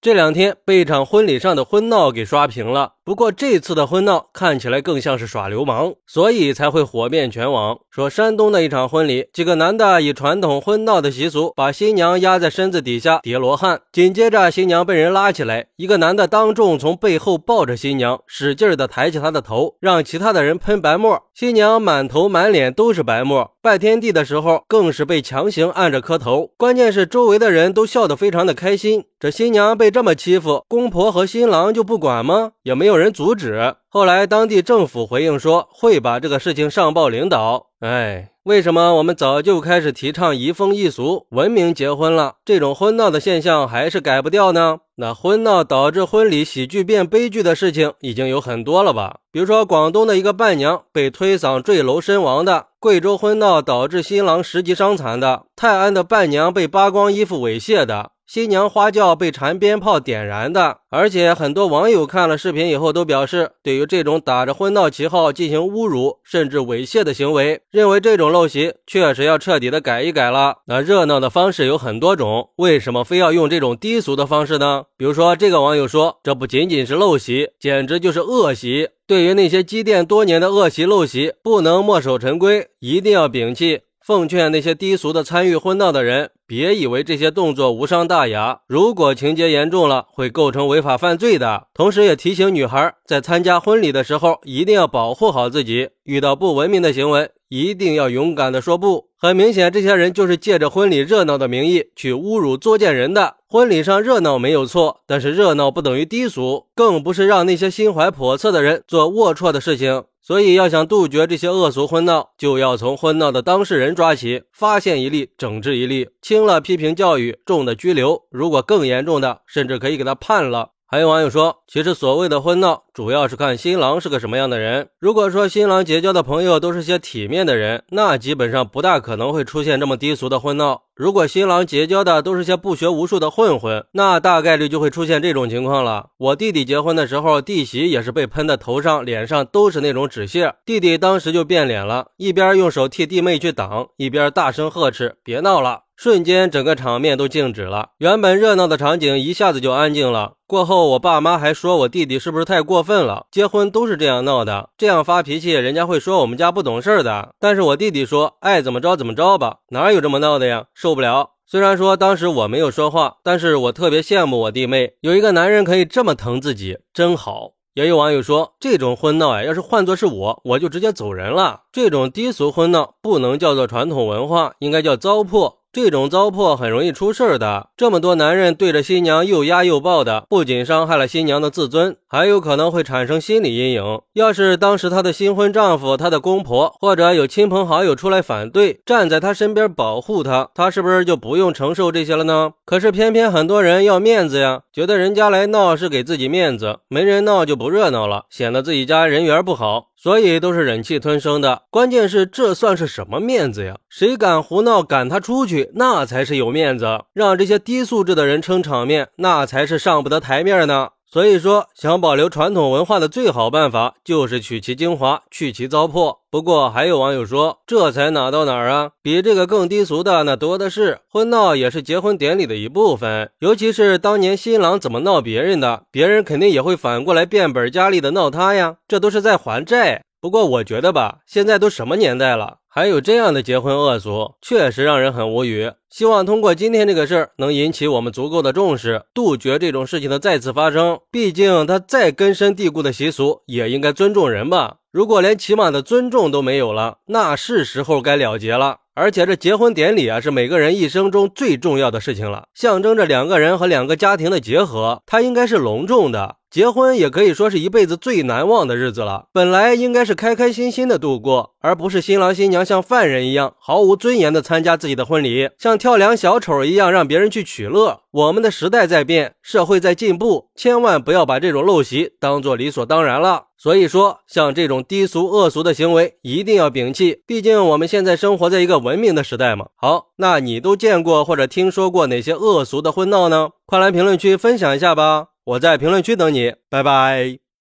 这两天被一场婚礼上的婚闹给刷屏了，不过这次的婚闹看起来更像是耍流氓，所以才会火遍全网。说山东的一场婚礼，几个男的以传统婚闹的习俗把新娘压在身子底下叠罗汉，紧接着新娘被人拉起来，一个男的当众从背后抱着新娘，使劲的抬起她的头，让其他的人喷白沫，新娘满头满脸都是白沫。拜天地的时候，更是被强行按着磕头，关键是周围的人都笑得非常的开心。这新娘被这么欺负，公婆和新郎就不管吗？也没有人阻止。后来当地政府回应说，会把这个事情上报领导。哎，为什么我们早就开始提倡移风易俗、文明结婚了，这种婚闹的现象还是改不掉呢？那婚闹导致婚礼喜剧变悲剧的事情已经有很多了吧？比如说广东的一个伴娘被推搡坠楼身亡的，贵州婚闹导致新郎十级伤残的，泰安的伴娘被扒光衣服猥亵的。新娘花轿被缠鞭炮点燃的，而且很多网友看了视频以后都表示，对于这种打着婚闹旗号进行侮辱甚至猥亵的行为，认为这种陋习确实要彻底的改一改了。那热闹的方式有很多种，为什么非要用这种低俗的方式呢？比如说，这个网友说，这不仅仅是陋习，简直就是恶习。对于那些积淀多年的恶习陋习，不能墨守成规，一定要摒弃。奉劝那些低俗的参与婚闹的人，别以为这些动作无伤大雅，如果情节严重了，会构成违法犯罪的。同时，也提醒女孩在参加婚礼的时候，一定要保护好自己，遇到不文明的行为，一定要勇敢的说不。很明显，这些人就是借着婚礼热闹的名义去侮辱作贱人的。婚礼上热闹没有错，但是热闹不等于低俗，更不是让那些心怀叵测的人做龌龊的事情。所以，要想杜绝这些恶俗婚闹，就要从婚闹的当事人抓起，发现一例整治一例，轻了批评教育，重的拘留，如果更严重的，甚至可以给他判了。还有网友说，其实所谓的婚闹，主要是看新郎是个什么样的人。如果说新郎结交的朋友都是些体面的人，那基本上不大可能会出现这么低俗的婚闹。如果新郎结交的都是些不学无术的混混，那大概率就会出现这种情况了。我弟弟结婚的时候，弟媳也是被喷的头上、脸上都是那种纸屑，弟弟当时就变脸了，一边用手替弟妹去挡，一边大声呵斥：“别闹了！”瞬间，整个场面都静止了。原本热闹的场景一下子就安静了。过后，我爸妈还说我弟弟是不是太过分了？结婚都是这样闹的，这样发脾气，人家会说我们家不懂事儿的。但是我弟弟说，爱怎么着怎么着吧，哪有这么闹的呀？受不了。虽然说当时我没有说话，但是我特别羡慕我弟妹，有一个男人可以这么疼自己，真好。也有网友说，这种婚闹呀，要是换作是我，我就直接走人了。这种低俗婚闹不能叫做传统文化，应该叫糟粕。这种糟粕很容易出事儿的。这么多男人对着新娘又压又抱的，不仅伤害了新娘的自尊，还有可能会产生心理阴影。要是当时她的新婚丈夫、她的公婆或者有亲朋好友出来反对，站在她身边保护她，她是不是就不用承受这些了呢？可是偏偏很多人要面子呀，觉得人家来闹是给自己面子，没人闹就不热闹了，显得自己家人缘不好。所以都是忍气吞声的。关键是这算是什么面子呀？谁敢胡闹，赶他出去，那才是有面子。让这些低素质的人撑场面，那才是上不得台面呢。所以说，想保留传统文化的最好办法，就是取其精华，去其糟粕。不过，还有网友说，这才哪到哪儿啊？比这个更低俗的那多的是。婚闹也是结婚典礼的一部分，尤其是当年新郎怎么闹别人的，别人肯定也会反过来变本加厉的闹他呀。这都是在还债。不过，我觉得吧，现在都什么年代了？还有这样的结婚恶俗，确实让人很无语。希望通过今天这个事儿，能引起我们足够的重视，杜绝这种事情的再次发生。毕竟，它再根深蒂固的习俗，也应该尊重人吧。如果连起码的尊重都没有了，那是时候该了结了。而且，这结婚典礼啊，是每个人一生中最重要的事情了，象征着两个人和两个家庭的结合，它应该是隆重的。结婚也可以说是一辈子最难忘的日子了。本来应该是开开心心的度过，而不是新郎新娘像犯人一样毫无尊严的参加自己的婚礼，像跳梁小丑一样让别人去取乐。我们的时代在变，社会在进步，千万不要把这种陋习当做理所当然了。所以说，像这种低俗恶俗的行为一定要摒弃。毕竟我们现在生活在一个文明的时代嘛。好，那你都见过或者听说过哪些恶俗的婚闹呢？快来评论区分享一下吧。我在评论区等你，拜拜。